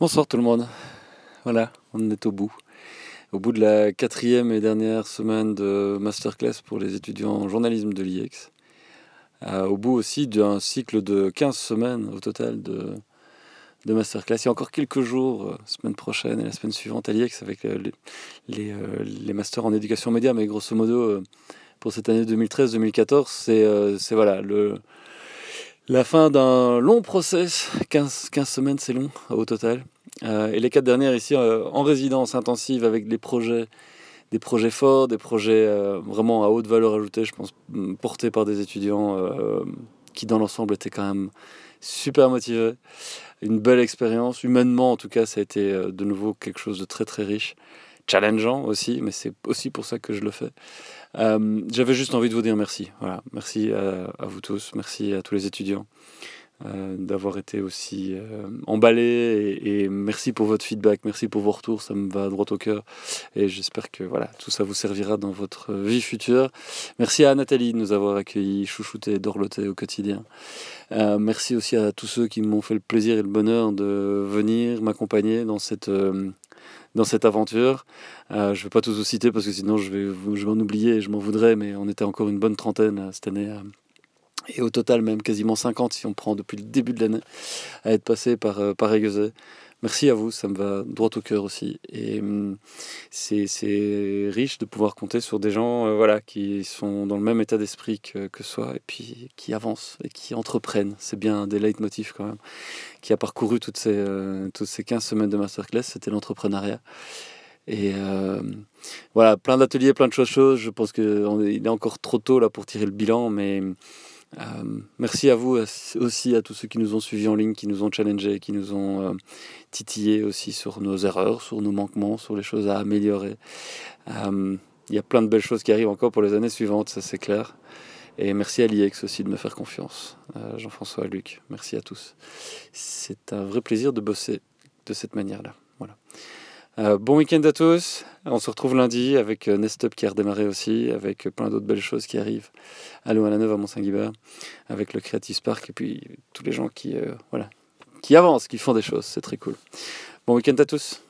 Bonsoir tout le monde. Voilà, on est au bout. Au bout de la quatrième et dernière semaine de masterclass pour les étudiants en journalisme de l'IEX. Euh, au bout aussi d'un cycle de 15 semaines au total de, masterclass. Il y a encore quelques jours, euh, semaine prochaine et la semaine suivante à l'IEX avec euh, les, les, masters en éducation média, mais grosso modo, pour cette année 2013-2014, c'est voilà, le, la fin d'un long process, 15, 15 semaines c'est long au total. Euh, et les quatre dernières ici euh, en résidence intensive avec des projets, des projets forts, des projets euh, vraiment à haute valeur ajoutée, je pense, mm, portés par des étudiants qui dans l'ensemble étaient quand même super motivés. Une belle expérience, humainement en tout cas, ça a été de nouveau quelque chose de très très riche challengeant aussi, mais c'est aussi pour ça que je le fais. Euh, j'avais juste envie de vous dire merci. Voilà, merci à, vous tous, merci à tous les étudiants euh, d'avoir été aussi euh, emballés et, merci pour votre feedback, merci pour vos retours, ça me va droit au cœur et j'espère que voilà tout ça vous servira dans votre vie future. Merci à Nathalie de nous avoir accueillis, chouchoutés, dorlotés au quotidien. merci aussi à tous ceux qui m'ont fait le plaisir et le bonheur de venir m'accompagner dans cette dans cette aventure. Euh, je ne vais pas tous vous citer parce que sinon je vais, je m'en oublier et je m'en voudrais, mais on était encore une bonne trentaine euh, cette année. Euh, et au total, même quasiment 50 si on prend depuis le début de l'année à être passé par, par Merci à vous, ça me va droit au cœur aussi. Et hum, c'est riche de pouvoir compter sur des gens euh, voilà, qui sont dans le même état d'esprit que, que soi et puis qui avancent et qui entreprennent. C'est bien un des leitmotifs quand même qui a parcouru toutes ces, euh, toutes ces 15 semaines de masterclass, c'était l'entrepreneuriat. Et euh, voilà, plein d'ateliers, plein de choses, Je pense qu'il est encore trop tôt là pour tirer le bilan, mais euh, merci à vous aussi, à tous ceux qui nous ont suivis en ligne, qui nous ont challengés, qui nous ont euh, titillés aussi sur nos erreurs, sur nos manquements, sur les choses à améliorer. Euh, il y a plein de belles choses qui arrivent encore pour les années suivantes, ça c'est clair. Et merci à l'IEX aussi de me faire confiance. Jean-François, Luc, merci à tous. C'est un vrai plaisir de bosser de cette manière-là. Voilà. Euh, bon week-end à tous. On se retrouve lundi avec euh, Nestup qui a redémarré aussi, avec plein d'autres belles choses qui arrivent. Allô à la neuve à Mont-Saint-Guibert, avec le Creative Spark et puis tous les gens qui, euh, voilà, qui avancent, qui font des choses. C'est très cool. Bon week-end à tous.